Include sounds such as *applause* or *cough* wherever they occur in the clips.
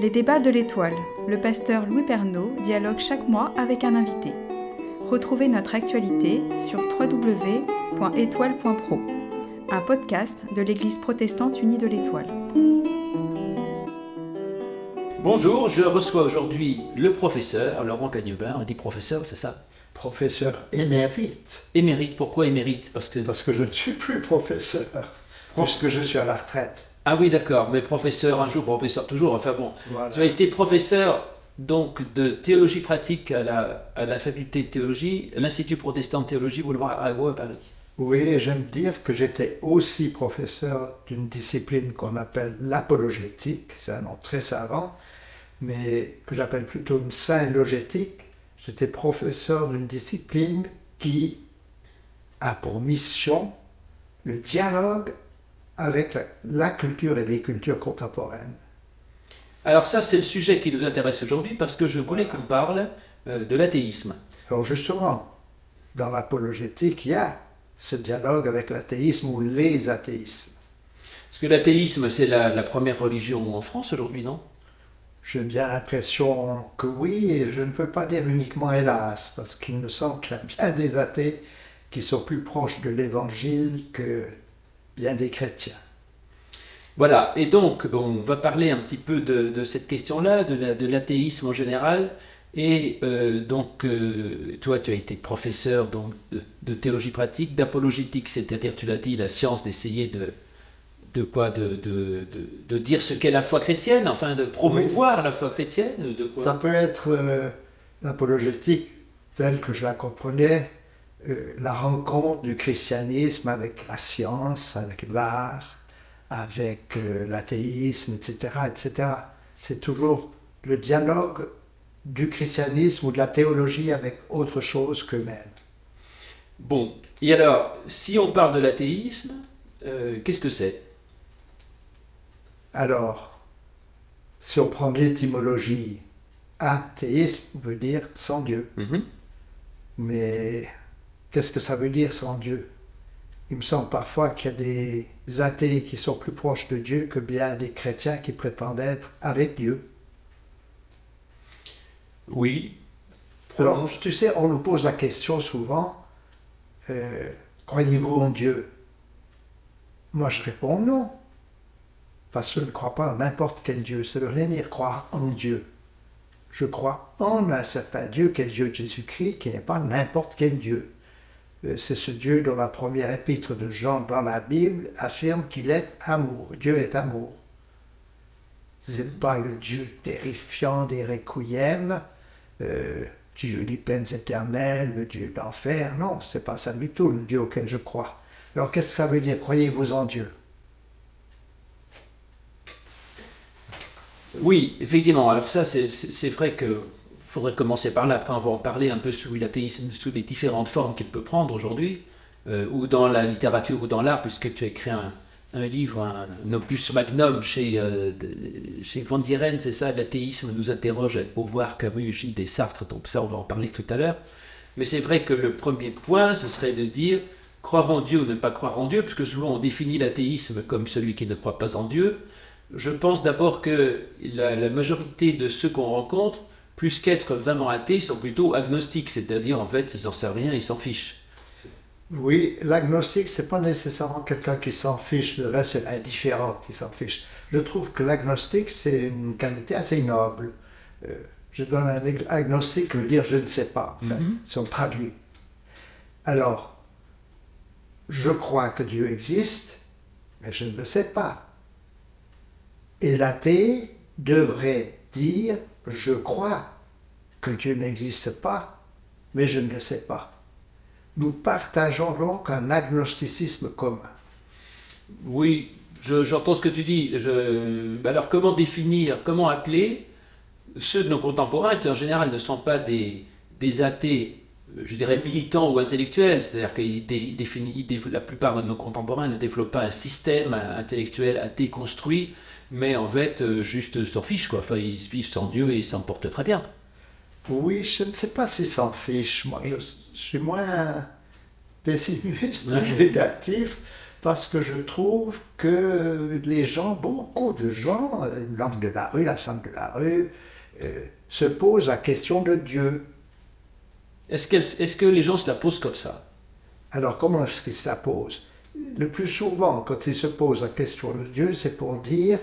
Les débats de l'étoile. Le pasteur Louis Pernaud dialogue chaque mois avec un invité. Retrouvez notre actualité sur www.étoile.pro, un podcast de l'Église protestante unie de l'étoile. Bonjour, je reçois aujourd'hui le professeur Laurent Cagnebin. On dit professeur, c'est ça? Professeur émérite. Émérite, pourquoi émérite? Parce que. Parce que je ne suis plus professeur, puisque je suis à la retraite. Ah oui, d'accord, mais professeur un jour, professeur toujours. Enfin bon, Voilà. tu as été professeur donc de théologie pratique à la, à la faculté de théologie, à l'Institut protestant de théologie Boulevard Arago à Paris. Oui, j'aime dire que j'étais aussi professeur d'une discipline qu'on appelle l'apologétique, c'est un nom très savant, mais que j'appelle plutôt une saint-logétique. J'étais professeur d'une discipline qui a pour mission le dialogue avec la, la culture et les cultures contemporaines. Alors ça, c'est le sujet qui nous intéresse aujourd'hui parce que je voulais qu'on parle euh, de l'athéisme. Alors justement, dans l'apologétique, il y a ce dialogue avec l'athéisme ou les athéismes. Parce que l'athéisme, c'est la, la première religion en France aujourd'hui, non? J'ai bien l'impression que oui, et je ne veux pas dire uniquement hélas, parce qu'il me semble qu'il y a bien des athées qui sont plus proches de l'évangile que bien des chrétiens. Voilà, et donc on va parler un petit peu de, de cette question-là, de la- de l'athéisme en général. Et euh, donc, euh, toi, tu as été professeur donc, de, de théologie pratique, d'apologétique, c'est-à-dire, tu l'as dit, la science d'essayer de, de quoi de, de, de- dire ce qu'est la foi chrétienne, enfin de promouvoir la foi chrétienne, de quoi? Ça peut être euh, l'apologétique telle que je la comprenais, euh, la rencontre du christianisme avec la science, avec l'art, avec euh, l'athéisme, etc., etc. C'est toujours le dialogue du christianisme ou de la théologie avec autre chose qu'eux-mêmes. Bon, et alors, si on parle de l'athéisme, euh, qu'est-ce que c'est? Alors, si on prend l'étymologie, athéisme veut dire sans Dieu. Mhm. Mais qu'est-ce que ça veut dire sans Dieu? Il me semble parfois qu'il y a des athées qui sont plus proches de Dieu que bien des chrétiens qui prétendent être avec Dieu. Oui. Alors, tu sais, on nous pose la question souvent, euh, croyez-vous en Dieu? Moi, je réponds non. Parce que je ne crois pas en n'importe quel Dieu. Ça ne veut rien dire croire en Dieu. Je crois en un certain Dieu, qui est le Dieu Jésus-Christ, qui n'est pas n'importe quel Dieu. Euh, C'est ce Dieu dont la première épître de Jean dans la Bible affirme qu'il est amour. Dieu est amour. Ce n'est pas le Dieu terrifiant des requiem, euh, Dieu des peines éternelles, le Dieu d'enfer. Non, c'est pas ça du tout, le Dieu auquel je crois. Alors qu'est-ce que ça veut dire? Croyez-vous en Dieu? Oui, effectivement. Alors ça, c'est- c'est c'est vrai que faudrait commencer par là. Après, on va en parler un peu sur l'athéisme, sous les différentes formes qu'il peut prendre aujourd'hui, euh, ou dans la littérature ou dans l'art, puisque tu as écrit un, livre, un, opus magnum chez, euh, chez Van Dieren, c'est ça, l'athéisme nous interroge avec Beauvoir, Camus, Gilles et Sartre, donc ça, on va en parler tout à l'heure. Mais c'est vrai que le premier point, ce serait de dire croire en Dieu ou ne pas croire en Dieu, puisque souvent on définit l'athéisme comme celui qui ne croit pas en Dieu. Je pense d'abord que la majorité de ceux qu'on rencontre, plus qu'être vraiment athées, sont plutôt agnostiques, c'est-à-dire en fait, ils n'en savent rien, ils s'en fichent. Oui, l'agnostique, c'est pas nécessairement quelqu'un qui s'en fiche, le reste, c'est l'indifférent qui s'en fiche. Je trouve que l'agnostique, c'est une qualité assez noble. Euh, je donne un ag- agnostique veut dire je ne sais pas, en fait, Mhm. si on traduit. Alors, je crois que Dieu existe, mais je ne le sais pas. Et l'athée devrait dire je crois que Dieu n'existe pas, mais je ne le sais pas. Nous partageons donc un agnosticisme commun. Oui, je- j'entends ce que tu dis. Je- alors comment définir, comment appeler ceux de nos contemporains qui en général ne sont pas des, athées, je dirais militants ou intellectuels, c'est-à-dire que la plupart de nos contemporains ne développent pas un système intellectuel athée construit, mais en fait euh, juste s'en fichent quoi. Enfin, ils vivent sans Dieu et ils s'en portent très bien. Oui, je ne sais pas s'ils s'en fichent. Moi, je, je suis moins pessimiste, Ouais. négatif. parce que je trouve que les gens, beaucoup de gens, l'homme de la rue, la femme de la rue, euh, se posent la question de Dieu. Est-ce, est que les gens se la posent comme ça? Alors comment est-ce qu'ils se la posent? Le plus souvent, quand ils se posent la question de Dieu, c'est pour dire,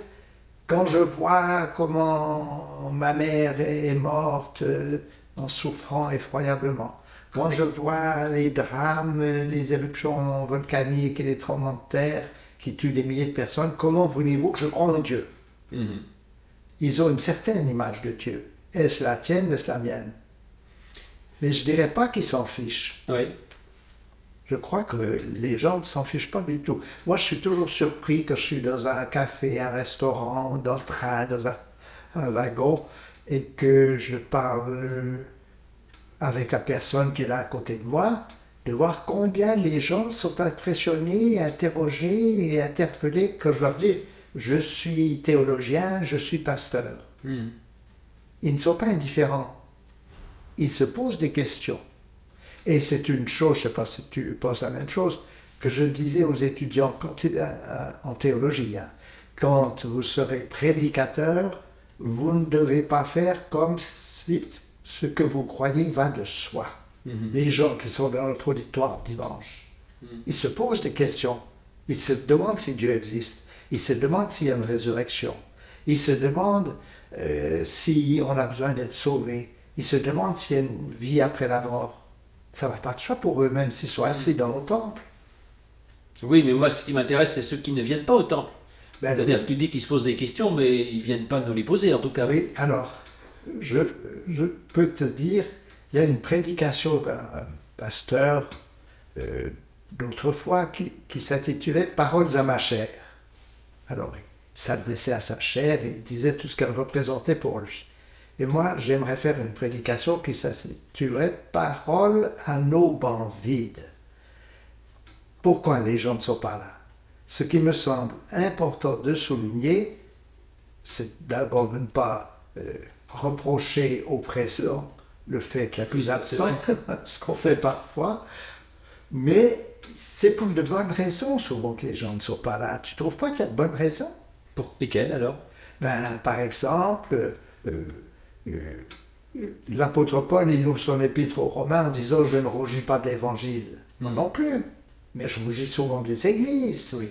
quand je vois comment ma mère est morte euh, en souffrant effroyablement, quand je vois les drames, les éruptions volcaniques et les tremblements de terre qui tuent des milliers de personnes, comment voulez-vous que je croie en Dieu? Mhm. Ils ont une certaine image de Dieu. Est-ce la tienne, est-ce la mienne? Mais je ne dirais pas qu'ils s'en fichent. Oui. Je crois que les gens ne s'en fichent pas du tout. Moi, je suis toujours surpris quand je suis dans un café, un restaurant, dans le train, dans un, un wagon, et que je parle avec la personne qui est là à côté de moi, de voir combien les gens sont impressionnés, interrogés et interpellés quand je leur dis je suis théologien, je suis pasteur. Hmm. Ils ne sont pas indifférents. Ils se posent des questions. Et c'est une chose, je ne sais pas si tu penses la même chose, que je disais aux étudiants euh, en théologie. Hein. Quand vous serez prédicateur, vous ne devez pas faire comme si ce que vous croyez va de soi. Mhm. Les gens qui sont dans notre auditoire dimanche, mhm. ils se posent des questions. Ils se demandent si Dieu existe. Ils se demandent s'il y a une résurrection. Ils se demandent euh, si on a besoin d'être sauvé. Ils se demandent s'il y a une vie après la mort. Ça va pas de choix pour eux, même s'ils sont assis dans le temple. Oui, mais moi, ce qui m'intéresse, c'est ceux qui ne viennent pas au temple. Ben C'est-à-dire que tu dis qu'ils se posent des questions, mais ils ne viennent pas nous les poser, en tout cas. Oui, alors, je, peux te dire, il y a une prédication d'un pasteur euh, d'autrefois qui, qui s'intitulait Paroles à ma chair. Alors, il s'adressait à sa chair et il disait tout ce qu'elle représentait pour lui. Et moi, j'aimerais faire une prédication qui s'intitulerait Paroles à nos bancs vides. Pourquoi les gens ne sont pas là? Ce qui me semble important de souligner, c'est d'abord de ne pas euh, reprocher au présent le fait qu'il y a plus d'absents, *laughs* ce qu'on fait parfois, mais c'est pour de bonnes raisons souvent que les gens ne sont pas là. Tu trouves pas qu'il y a de bonnes raisons? Pour lesquelles alors? Ben, Par exemple, euh, l'apôtre Paul, il ouvre son épître aux Romains en disant Je ne rougis pas de l'évangile. Moi hmm. non plus, mais je rougis souvent des églises. Oui.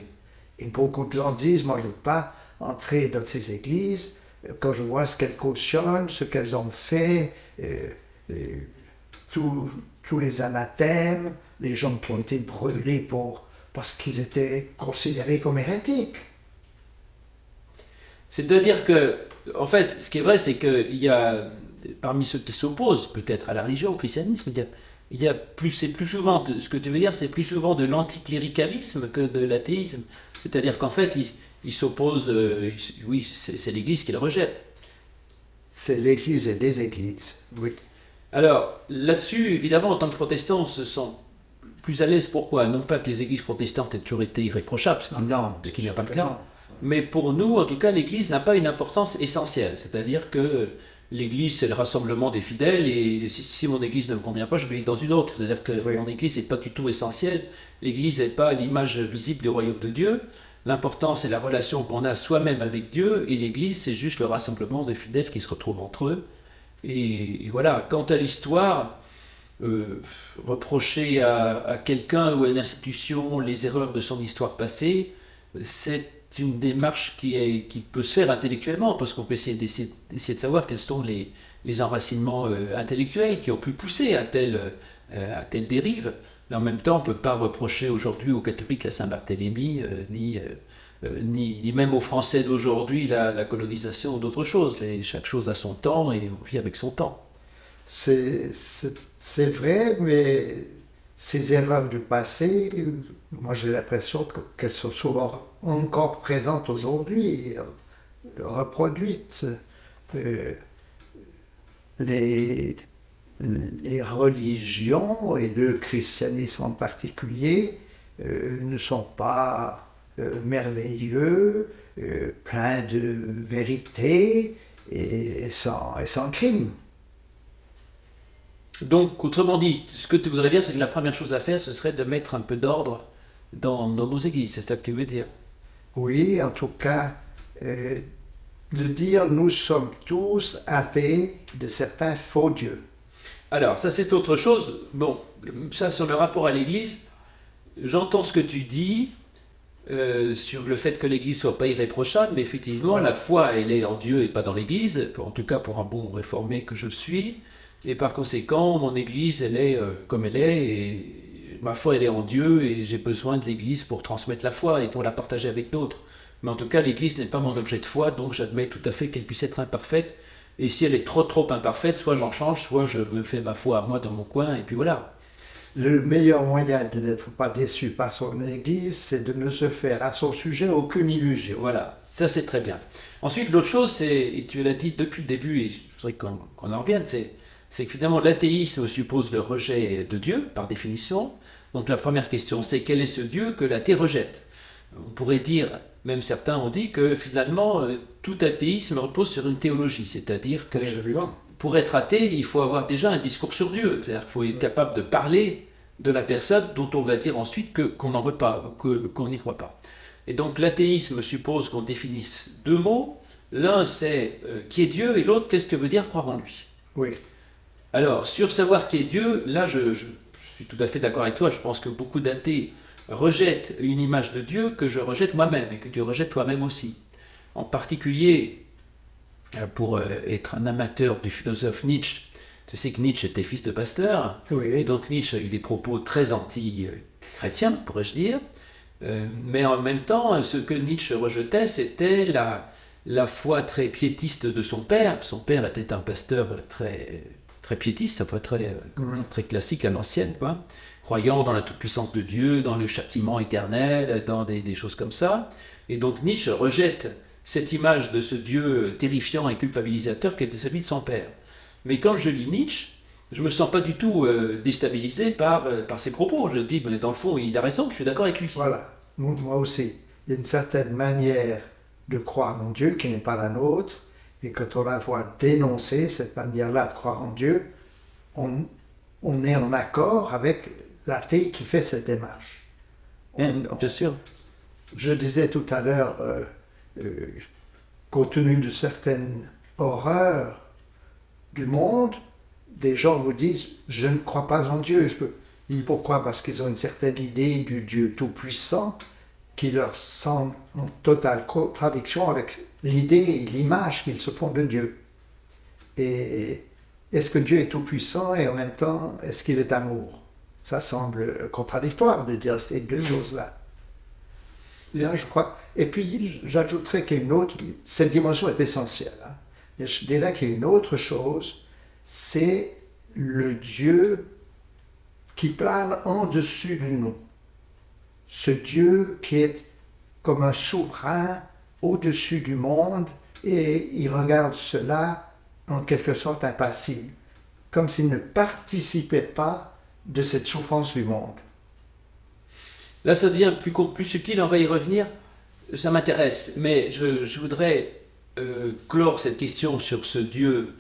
Et beaucoup de gens disent Moi, je ne veux pas entrer dans ces églises quand je vois ce qu'elles cautionnent, ce qu'elles ont fait, tous les anathèmes, les gens qui ont été brûlés pour, parce qu'ils étaient considérés comme hérétiques. C'est-à-dire que, en fait, ce qui est vrai, c'est qu'il y a, parmi ceux qui s'opposent peut-être à la religion, au christianisme, il y a, plus, c'est plus souvent, ce que tu veux dire, c'est plus souvent de l'anticléricalisme que de l'athéisme. C'est-à-dire qu'en fait, ils, il s'oppose, euh, oui, c'est l'Église qui le rejette. C'est l'Église et les Églises, oui. Alors, là-dessus, évidemment, en tant que protestants, on se sent plus à l'aise. Pourquoi? Non pas que les églises protestantes aient toujours été irréprochables, ce qui n'est pas le cas. Mais pour nous, en tout cas, l'Église n'a pas une importance essentielle. C'est-à-dire que l'Église, c'est le rassemblement des fidèles, et si, mon Église ne me convient pas, je vais dans une autre. C'est-à-dire que mon Église n'est pas du tout essentielle. L'Église n'est pas l'image visible du royaume de Dieu. L'important, c'est la relation qu'on a soi-même avec Dieu, et l'Église, c'est juste le rassemblement des fidèles qui se retrouvent entre eux. Et, voilà, quant à l'histoire, euh, reprocher à, quelqu'un ou à une institution les erreurs de son histoire passée, c'est une démarche qui, peut se faire intellectuellement, parce qu'on peut essayer de savoir quels sont les, enracinements euh, intellectuels qui ont pu pousser à telle, euh, à dérive. Mais en même temps, on ne peut pas reprocher aujourd'hui aux catholiques la Saint-Barthélemy, euh, euh, ni, même aux Français d'aujourd'hui la, colonisation ou d'autres choses. chaque chose a son temps et on vit avec son temps. C'est vrai, mais ces erreurs du passé, moi j'ai l'impression qu'elles sont souvent encore présentes aujourd'hui, reproduites. les, les religions, et le christianisme en particulier, euh, ne sont pas euh, merveilleux, euh, pleins de vérité et sans crime. Donc, autrement dit, ce que tu voudrais dire, c'est que la première chose à faire, ce serait de mettre un peu d'ordre dans, dans nos églises, c'est ça que tu veux dire? Oui, en tout cas, euh, de dire nous sommes tous athées de certains faux dieux. Alors, ça c'est autre chose. Bon, ça sur le rapport à l'Église, j'entends ce que tu dis euh, sur le fait que l'Église soit pas irréprochable, mais effectivement, la foi, elle est en Dieu et pas dans l'Église, en tout cas pour un bon réformé que je suis. Et par conséquent, mon Église, elle est euh, comme elle est, et ma foi, elle est en Dieu, et j'ai besoin de l'Église pour transmettre la foi et pour la partager avec d'autres. Mais en tout cas, l'Église n'est pas mon objet de foi, donc j'admets tout à fait qu'elle puisse être imparfaite. Et si elle est trop trop imparfaite, soit j'en change, soit je me fais ma foi à moi dans mon coin, et puis voilà. Le meilleur moyen de n'être pas déçu par son Église, c'est de ne se faire à son sujet aucune illusion. Voilà, ça c'est très bien. Ensuite, l'autre chose, c'est, et tu l'as dit depuis le début, et je voudrais qu'on qu'on en revienne, c'est, c'est que finalement l'athéisme suppose le rejet de Dieu, par définition. Donc la première question, c'est quel est ce Dieu que l'athée rejette? On pourrait dire, même certains ont dit que finalement, euh, tout athéisme repose sur une théologie, c'est-à-dire que pour être athée, il faut avoir déjà un discours sur Dieu. C'est-à-dire qu'il faut être capable de parler de la personne dont on va dire ensuite que, qu'on n'en veut pas, que, qu'on n'y croit pas. Et donc l'athéisme suppose qu'on définisse deux mots. L'un c'est euh, qui est Dieu et l'autre qu'est-ce que veut dire croire en lui? Oui. Alors sur savoir qui est Dieu, là je, je- je suis tout à fait d'accord avec toi. Je pense que beaucoup d'athées rejettent une image de Dieu que je rejette moi-même et que tu rejettes toi-même aussi. En particulier, euh, pour euh, être un amateur du philosophe Nietzsche, tu sais que Nietzsche était fils de pasteur, et Oui. donc Nietzsche a eu des propos très anti-chrétiens, pourrais-je dire. Euh, mais en même temps, ce que Nietzsche rejetait, c'était la, la foi très piétiste de son père. Son père était un pasteur très, très piétiste, ça peut être très, Mhm. très classique à l'ancienne, quoi. Croyant dans la toute-puissance de Dieu, dans le châtiment éternel, dans des, des choses comme ça. Et donc Nietzsche rejette cette image de ce Dieu terrifiant et culpabilisateur qui était celui de son père. Mais quand je lis Nietzsche, je me sens pas du tout euh, déstabilisé par, euh, par ses propos. Je dis, mais dans le fond, il a raison, je suis d'accord avec lui. Voilà. Moi moi aussi. Il y a une certaine manière de croire en Dieu qui n'est pas la nôtre. Et quand on la voit dénoncer, cette manière-là de croire en Dieu, on, on est en accord avec l'athée qui fait cette démarche. On- Bien sûr. Je disais tout à l'heure, euh, euh, compte tenu de certaines horreurs du monde, des gens vous disent Je ne crois pas en Dieu. Je peux- Pourquoi? Parce qu'ils ont une certaine idée du Dieu tout-puissant qui leur semble en totale contradiction avec l'idée l'image qu'ils se font de Dieu. Et est-ce que Dieu est tout-puissant et en même temps, est-ce qu'il est amour? Ça semble contradictoire de dire ces deux choses-là. Là, je crois. Et puis, j'ajouterais qu'il y a une autre. Cette dimension est essentielle. hein. Je dirais qu'il y a une autre chose, c'est le Dieu qui plane en dessus de nous. Ce Dieu qui est comme un souverain au-dessus du monde et il regarde cela en quelque sorte impassible, comme s'il ne participait pas de cette souffrance du monde. Là, ça devient plus, com- plus subtil, on va y revenir. Ça m'intéresse, mais je, je voudrais euh, clore cette question sur ce Dieu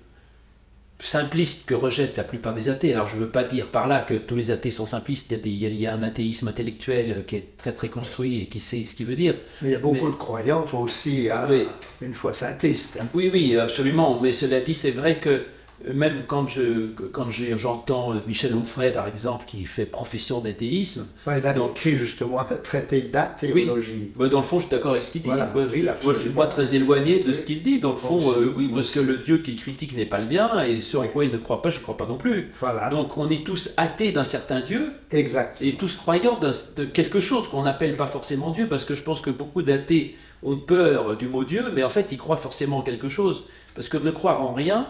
simpliste que rejettent la plupart des athées. Alors, je ne veux pas dire par là que tous les athées sont simplistes. Il y a, il y a- un athéisme intellectuel qui est très très construit et qui sait ce qu'il veut dire. Mais il y a beaucoup Mais- de croyants aussi, hein, Oui. une foi simpliste. hein. Oui, oui, absolument. Mais cela dit, c'est vrai que même quand je quand j'entends euh, Michel Onfray, par exemple, qui fait profession d'athéisme, Enfin, il a Donc- écrit justement un traité d'athéologie. Bah, dans le fond, je suis d'accord avec ce qu'il dit. Voilà. Moi, je, Oui, je suis pas très éloigné de ce qu'il dit. Dans le fond, euh, oui, parce que le Dieu qu'il critique n'est pas le bien, et ce en quoi il ne croit pas, je ne crois pas non plus. Voilà, Donc, on est tous athées d'un certain Dieu, exact. et tous croyants de quelque chose qu'on n'appelle pas forcément Dieu, parce que je pense que beaucoup d'athées ont peur du mot Dieu, mais en fait, ils croient forcément en quelque chose. Parce que ne croire en rien,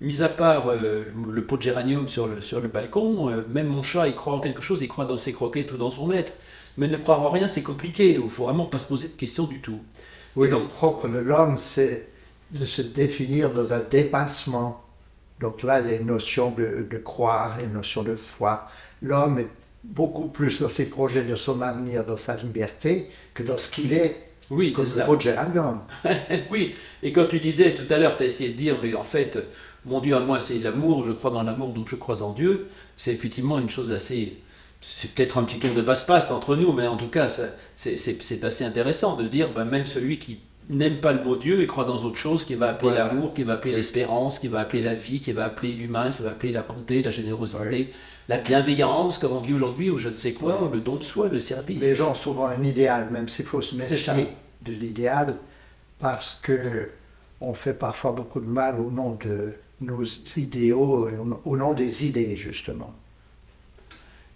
mis à part euh, le pot de géranium sur le, sur le balcon, euh, même mon chat, il croit en quelque chose, il croit dans ses croquettes ou dans son maître. Mais ne croire en rien, c'est compliqué. Il faut vraiment pas se poser de questions du tout. Oui, donc- le propre de l'homme, c'est de se définir dans un dépassement. Donc là, les notions de, de croire, les notions de foi. L'homme est beaucoup plus dans ses projets de son avenir, dans sa liberté, que dans ce qu'il est, Oui, comme c'est le ça. pot de géranium. *laughs* oui, et quand tu disais tout à l'heure, tu as essayé de dire, mais en fait, mon Dieu à moi, c'est l'amour, je crois dans l'amour, donc je crois en Dieu, c'est effectivement une chose assez c'est peut-être un petit tour de passe-passe entre nous, mais en tout cas, c'est assez intéressant de dire, ben, même celui qui n'aime pas le mot Dieu et croit dans autre chose, qui va appeler l'amour, qui va appeler l'espérance, qui va appeler la vie, qui va appeler l'humain, qui va appeler la bonté, la générosité, la bienveillance, comme on dit aujourd'hui, ou je ne sais quoi, le don de soi, le service. Les gens ont souvent un idéal, même s'il faut se méfier de l'idéal, parce que on fait parfois beaucoup de mal au nom de nos idéaux, au nom des idées, justement.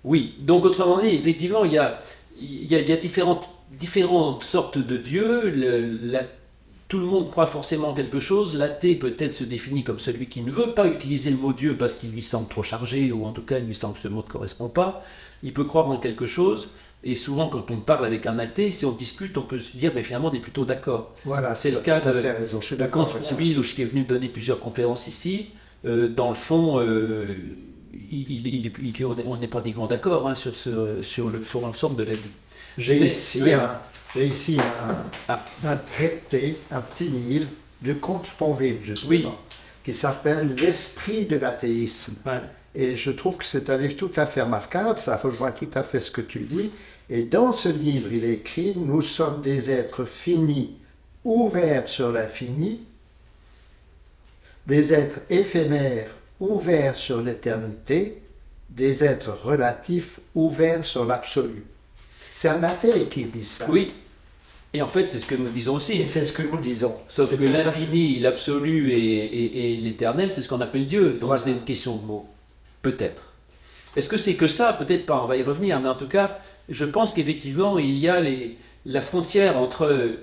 Oui, donc autrement dit, effectivement, il y a, il y a, différentes, différentes sortes de dieux. Le, tout le monde croit forcément quelque chose. L'athée peut-être se définit comme celui qui ne veut pas utiliser le mot Dieu parce qu'il lui semble trop chargé, ou en tout cas il lui semble que ce mot ne correspond pas. Il peut croire en quelque chose. Et souvent, quand on parle avec un athée, si on discute, on peut se dire, mais finalement, on est plutôt d'accord. Voilà, c'est le cas de, de Constant Bill, où je suis venu donner plusieurs conférences ici. Euh, dans le fond, euh, il, on n'est pas d'accord hein, sur, sur, le, sur l'ensemble de la vie. J'ai ici, un, ici ah. un, traité, un petit livre de Comte Sponville, justement, qui s'appelle L'esprit de l'athéisme. Et je trouve que c'est un livre tout à fait remarquable, ça rejoint tout à fait ce que tu dis. Et dans ce livre, il écrit Nous sommes des êtres finis, ouverts sur l'infini, des êtres éphémères ouverts sur l'éternité, des êtres relatifs ouverts sur l'absolu. C'est un athée qui dit ça. Oui. Et en fait, c'est ce que nous disons aussi. Et c'est ce que nous disons. Sauf que l'infini, l'absolu et, l'éternel, c'est ce qu'on appelle Dieu. Donc c'est une question de mots. Peut-être. Est-ce que c'est que ça? Peut-être pas, on va y revenir. Mais en tout cas, je pense qu'effectivement, il y a les, la frontière entre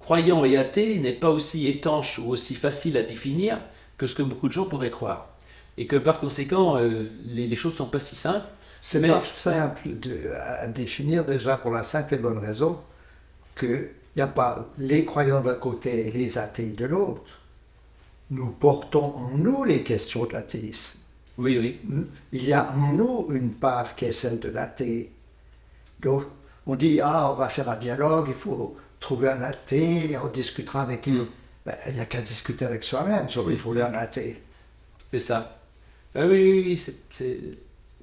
croyant et athée n'est pas aussi étanche ou aussi facile à définir que ce que beaucoup de gens pourraient croire et que par conséquent, euh, les, choses ne sont pas si simples. C'est pas simple à définir déjà pour la simple et bonne raison qu'il n'y a pas les croyants d'un côté et les athées de l'autre. Nous portons en nous les questions de l'athéisme. Oui, oui. Il y a en nous une part qui est celle de l'athée. Donc, on dit, ah, on va faire un dialogue, il faut trouver un athée, on discutera avec lui. Mm. Ben, il n'y a qu'à discuter avec soi-même sur il faut un athée. C'est ça. Ah oui, oui, oui,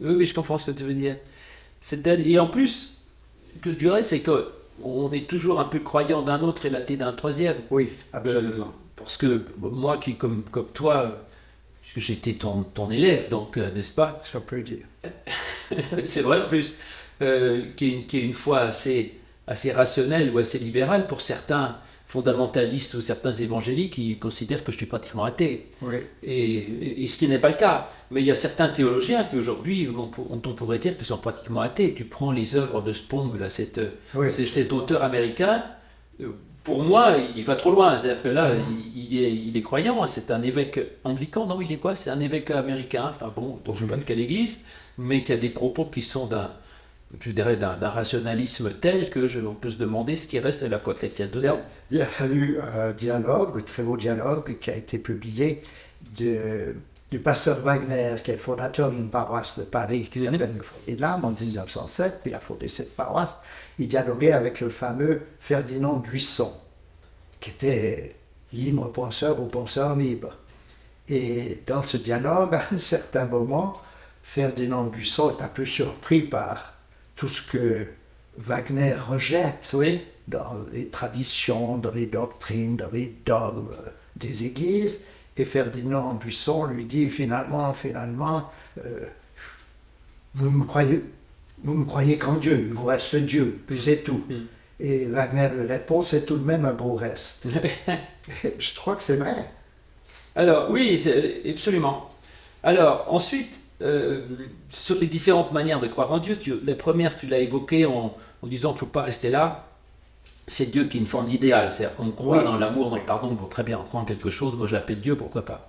oui, oui, je comprends ce que tu veux dire. Et en plus, ce que je dirais, c'est qu'on est toujours un peu croyant d'un autre et l'athée d'un troisième. Oui, absolument. parce que moi, qui, comme, comme toi, puisque j'étais ton, ton élève, donc, euh, n'est-ce pas? Ça peut dire. *laughs* c'est vrai en plus, euh, qui, est, qui, est, une foi assez, assez rationnelle ou assez libérale. Pour certains, fondamentalistes ou certains évangéliques qui considèrent que je suis pratiquement athée. Et, ce qui n'est pas le cas. Mais il y a certains théologiens qui aujourd'hui, on, on, pourrait dire qu'ils sont pratiquement athées. Tu prends les œuvres de Spong, là, cet, cet auteur américain, euh, pour moi, il va trop loin. C'est-à-dire que là, il, est, il est, croyant. C'est un évêque anglican, non Il est quoi? C'est un évêque américain, enfin bon, dont je ne sais pas de quelle église, mais qui a des propos qui sont d'un je dirais, d'un rationalisme tel que je, on peut se demander ce qui reste de la foi chrétienne dedans. Il y a eu un dialogue, un très beau dialogue, qui a été publié de, du pasteur Wagner, qui est fondateur d'une paroisse de Paris, qui s'appelle le l'âme en 1907, il a fondé cette paroisse. Il dialoguait avec le fameux Ferdinand Buisson, qui était libre penseur ou penseur libre. Et dans ce dialogue, à un certain moment, Ferdinand Buisson est un peu surpris par tout ce que Wagner rejette oui. dans les traditions, dans les doctrines, dans les dogmes des églises. Et Ferdinand Buisson lui dit finalement, finalement, euh, vous me croyez, vous me croyez qu'en Dieu, il vous reste Dieu, puis c'est tout. Mm. Et Wagner lui répond, c'est tout de même un beau reste. *laughs* Je crois que c'est vrai. Alors oui, absolument. Alors ensuite, euh, sur les différentes manières de croire en Dieu. Tu, la première, tu l'as évoquée en, disant qu'il ne faut pas rester là. C'est Dieu qui est une forme d'idéal. C'est-à-dire qu'on croit dans l'amour, dans le pardon. Bon, très bien, on croit en quelque chose. Moi, je l'appelle Dieu, pourquoi pas.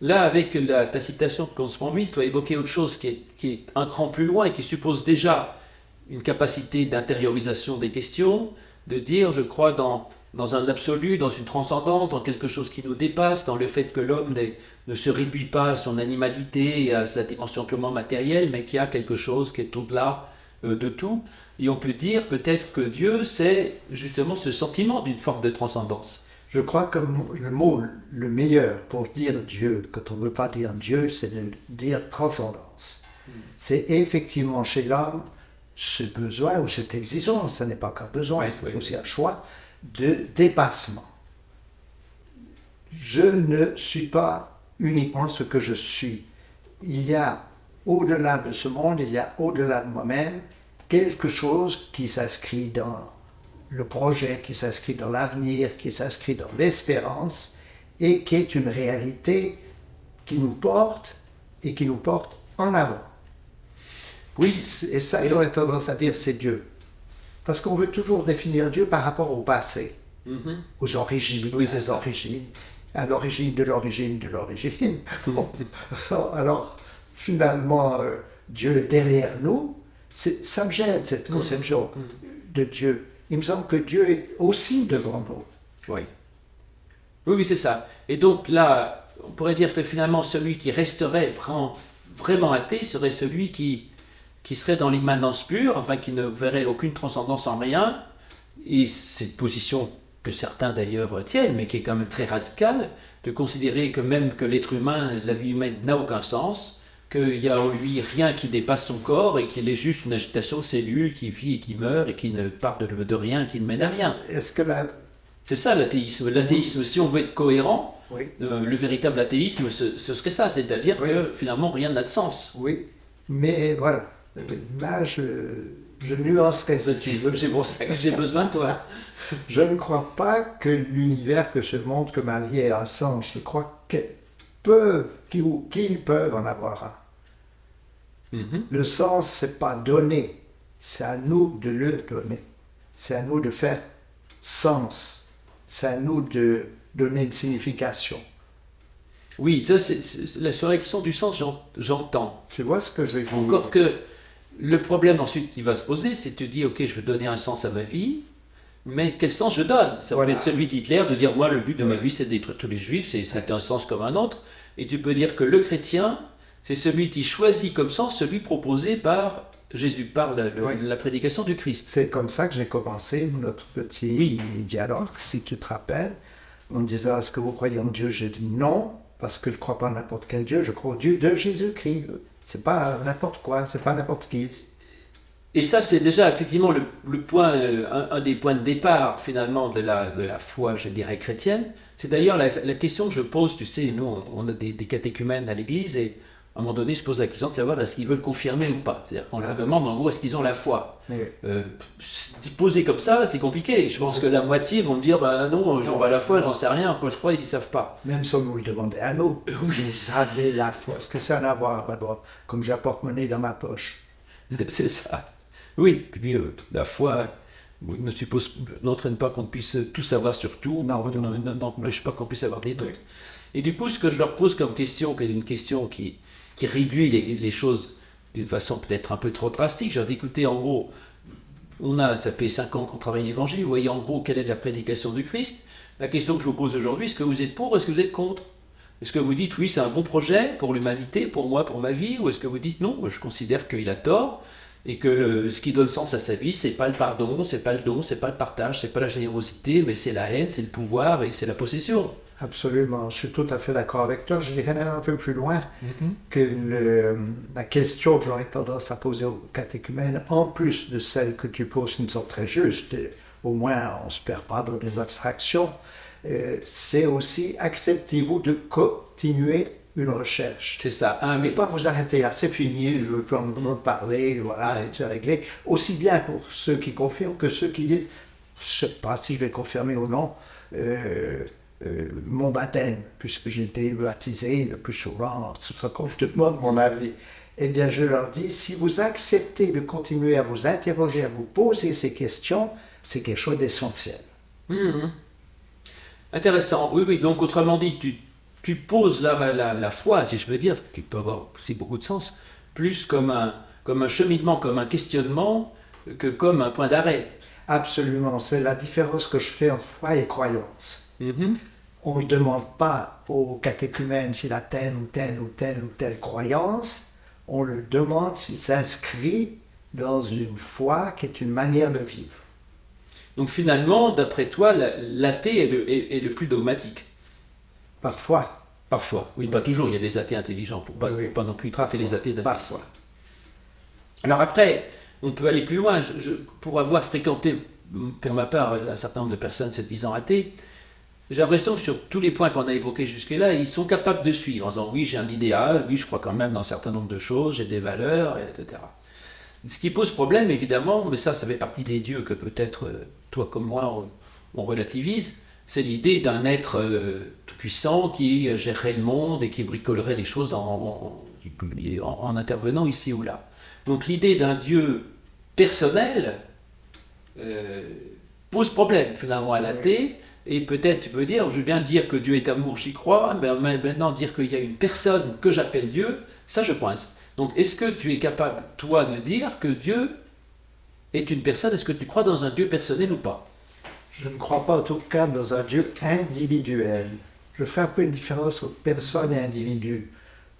Là, avec la, ta citation de Constant tu as évoqué autre chose qui est, qui est un cran plus loin et qui suppose déjà une capacité d'intériorisation des questions, de dire je crois dans dans un absolu, dans une transcendance, dans quelque chose qui nous dépasse, dans le fait que l'homme ne se réduit pas à son animalité et à sa dimension purement matérielle, mais qu'il y a quelque chose qui est au-delà euh, de tout. Et on peut dire peut-être que Dieu, c'est justement ce sentiment d'une forme de transcendance. Je crois que le mot le meilleur pour dire Dieu, quand on ne veut pas dire Dieu, c'est de dire transcendance. C'est effectivement chez l'homme ce besoin ou cette exigence, ce n'est pas qu'un besoin, Ouais, c'est aussi un choix de dépassement. Je ne suis pas uniquement ce que je suis. Il y a au-delà de ce monde, il y a au-delà de moi-même quelque chose qui s'inscrit dans le projet, qui s'inscrit dans l'avenir, qui s'inscrit dans l'espérance et qui est une réalité qui nous porte et qui nous porte en avant. Oui, Et ça, j'aurais tendance à dire, c'est Dieu. Parce qu'on veut toujours définir Dieu par rapport au passé, Mhm. aux origines. Oui, à l'origine, à l'origine de l'origine de l'origine. *laughs* Alors, finalement, euh, Dieu est derrière nous, c'est- ça me gêne, cette Mm. conception de Dieu. Il me semble que Dieu est aussi devant nous. Oui. Oui, oui, c'est ça. Et donc là, on pourrait dire que finalement, celui qui resterait vraiment, vraiment athée serait celui qui, qui serait dans l'immanence pure, enfin qui ne verrait aucune transcendance en rien. Et c'est une position que certains d'ailleurs tiennent, mais qui est quand même très radicale, de considérer que même que l'être humain, la vie humaine n'a aucun sens, qu'il n'y a en lui rien qui dépasse son corps et qu'il est juste une agitation de cellules qui vit et qui meurt et qui ne part de, de rien, qui ne mène à rien. Est-ce que la... C'est ça l'athéisme. L'athéisme, si on veut être cohérent, Oui, euh, le véritable athéisme, ce, ce serait ça, c'est-à-dire que finalement rien n'a de sens. oui. Mais voilà, là, je, je nuancerai C'est pour ça que j'ai besoin de toi. Je ne crois pas que l'univers, que ce monde, que ma vie ait un sens. Je crois qu'ils peuvent, qu'ils en avoir un. Mhm. Le sens, c'est pas donné, c'est à nous de le donner. C'est à nous de faire sens. C'est à nous de donner une signification. Oui, ça, c'est, la- sur la question du sens, j'en- j'entends. Tu vois ce que je veux dire? Encore que le problème ensuite qui va se poser, c'est de dire, ok, je veux donner un sens à ma vie, mais quel sens je donne? Ça Voilà. peut être celui d'Hitler, de dire, moi, le but de ma vie, c'est de détruire tous les juifs, c'est, c'est un sens comme un autre. Et tu peux dire que le chrétien, c'est celui qui choisit comme sens celui proposé par Jésus, par la, le- Oui. la prédication du Christ. C'est comme ça que j'ai commencé notre petit Oui. dialogue, si tu te rappelles, en disant Est-ce que vous croyez en Dieu? J'ai dit non, parce que je ne crois pas en n'importe quel Dieu, je crois au Dieu de Jésus-Christ. C'est pas n'importe quoi, c'est pas n'importe qui. Et ça, c'est déjà effectivement le, point, euh, un, des points de départ finalement de la, de la foi, je dirais, chrétienne. C'est d'ailleurs la, question que je pose, tu sais, nous, on, on a des, des catéchumènes à l'église et à un moment donné, je pose la question de savoir est-ce qu'ils veulent confirmer ou pas. C'est-à-dire qu'on leur demande en gros est-ce qu'ils ont la foi. Euh, poser comme ça, c'est compliqué. Je pense que la moitié vont me dire bah non, j'en vois la foi, j'en sais rien. Quoi, je crois ils savent pas. même si on nous le demandait à nous, Euh, si vous avez la foi, est-ce que c'est un avoir d'abord, comme j'ai un porte-monnaie dans ma poche? *laughs* C'est ça. Oui, puis euh, la foi ne suppose, n'entraîne pas qu'on puisse tout savoir sur tout, Non, non. n- n'empêche pas qu'on puisse avoir des doutes. Et du coup, ce que je leur pose comme question, qui est une question qui, qui réduit les, choses d'une façon peut-être un peu trop drastique, je leur écoutez, en gros, on a, ça fait cinq ans qu'on travaille l'évangile, vous voyez en gros quelle est la prédication du Christ. La question que je vous pose aujourd'hui, est-ce que vous êtes pour ou est-ce que vous êtes contre? Est-ce que vous dites oui, c'est un bon projet pour l'humanité, pour moi, pour ma vie, ou est-ce que vous dites non, je considère qu'il a tort et que ce qui donne sens à sa vie, c'est pas le pardon, c'est pas le don, c'est pas le partage, c'est pas la générosité, mais c'est la haine, c'est le pouvoir et c'est la possession? Absolument, je suis tout à fait d'accord avec toi. Je dirais un peu plus loin que le- la question que j'aurais tendance à poser aux catéchumènes, en plus de celle que tu poses, qui me semble très juste, et au moins on ne se perd pas dans des abstractions, euh, c'est aussi acceptez-vous de continuer une recherche. C'est ça. Ah, Mais mais pas vous arrêter là, c'est fini, je veux plus en parler, voilà, et c'est réglé. Aussi bien pour ceux qui confirment que ceux qui disent, je ne sais pas si je vais confirmer ou non, euh, euh, mon baptême, puisque j'ai été baptisé le plus souvent, ça compte tout le monde, mon avis. Eh bien, je leur dis, si vous acceptez de continuer à vous interroger, à vous poser ces questions, c'est quelque chose d'essentiel. Intéressant. Oui, oui. Donc, autrement dit, tu, tu poses la, la, la foi, si je veux dire, qui peut avoir aussi beaucoup de sens, plus comme un, comme un cheminement, comme un questionnement, que comme un point d'arrêt. Absolument, c'est la différence que je fais entre foi et croyance. Mhm. On ne demande pas au catéchumène s'il a telle ou telle ou telle ou telle croyance, on le demande s'il s'inscrit dans une foi qui est une manière de vivre. Donc, finalement, d'après toi, la- l'athée est le, est- est le plus dogmatique. Parfois, Parfois. Oui, pas toujours. Il y a des athées intelligents. Il ne faut pas, Oui, oui. faut pas non plus traiter les athées parfois. Alors après, on peut aller plus loin. pour avoir fréquenté, pour ma part, un certain nombre de personnes se disant athées, j'ai l'impression que sur tous les points qu'on a évoqués jusque-là, ils sont capables de suivre en disant oui, j'ai un idéal, oui, je crois quand même dans un certain nombre de choses, j'ai des valeurs, etc. Ce qui pose problème, évidemment, mais ça, ça fait partie des dieux que peut-être euh, toi comme moi, on, relativise, c'est l'idée d'un être euh, tout-puissant qui gérerait le monde et qui bricolerait les choses en, en, intervenant ici ou là. Donc l'idée d'un dieu personnel euh, pose problème finalement à l'athée. Et peut-être tu peux dire, je veux bien dire que Dieu est amour, j'y crois, mais maintenant dire qu'il y a une personne que j'appelle Dieu, ça je coince. Donc est-ce que tu es capable, toi, de dire que Dieu est une personne? Est-ce que tu crois dans un Dieu personnel ou pas? Je ne crois pas en tout cas dans un Dieu individuel. Je fais un peu une différence entre personne et individu.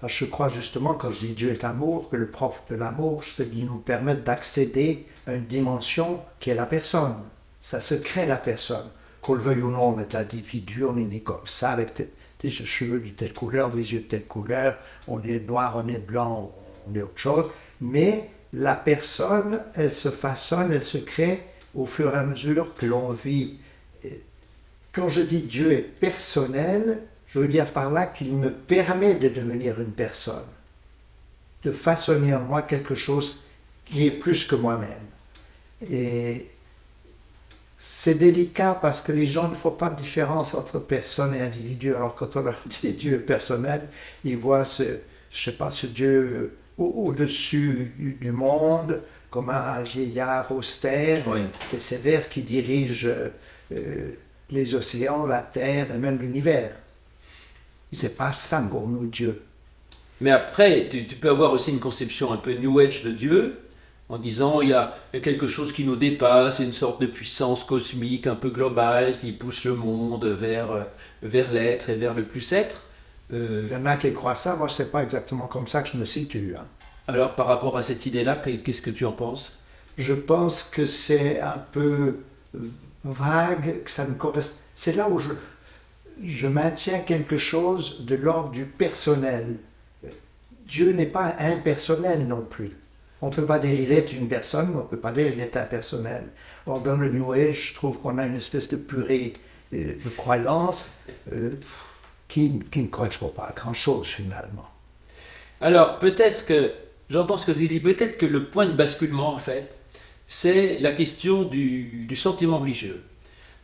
Parce que je crois justement, quand je dis Dieu est amour, que le propre de l'amour, c'est de nous permettre d'accéder à une dimension qui est la personne. Ça se crée la personne. Qu'on le veuille ou non, on est individu, on est né comme ça, avec des cheveux de telle couleur, des yeux de telle couleur, on est noir, on est blanc, on est autre chose. Mais la personne, elle se façonne, elle se crée au fur et à mesure que l'on vit. Quand je dis Dieu est personnel, je veux dire par là qu'il me permet de devenir une personne, de façonner en moi quelque chose qui est plus que moi-même. Et c'est délicat parce que les gens ne font pas de différence entre personne et individu. Alors quand on leur *laughs* dit Dieu personnel, ils voient ce, je sais pas, ce Dieu au-dessus du, monde, comme un vieillard austère et sévère qui dirige euh, les océans, la terre et même l'univers. C'est pas ça, pour nous, Dieu. Mais après, tu, tu, peux avoir aussi une conception un peu New Age de Dieu, en disant il y a quelque chose qui nous dépasse, une sorte de puissance cosmique un peu globale qui pousse le monde vers, vers l'être et vers le plus être. Euh, il y en a qui croient ça, moi c'est pas exactement comme ça que je me situe. Hein. Alors par rapport à cette idée-là, qu'est-ce que tu en penses? Je pense que c'est un peu vague, que ça ne correspond. C'est là où je, je maintiens quelque chose de l'ordre du personnel. Dieu n'est pas impersonnel non plus. On ne peut pas est une personne, on ne peut pas dire qu'il est impersonnel. Or, dans le New Age, je trouve qu'on a une espèce de purée euh, de croyance euh, qui, ne correspond pas à grand-chose finalement. Alors, peut-être que, j'entends ce que tu dis, peut-être que le point de basculement, en fait, c'est la question du, du sentiment religieux.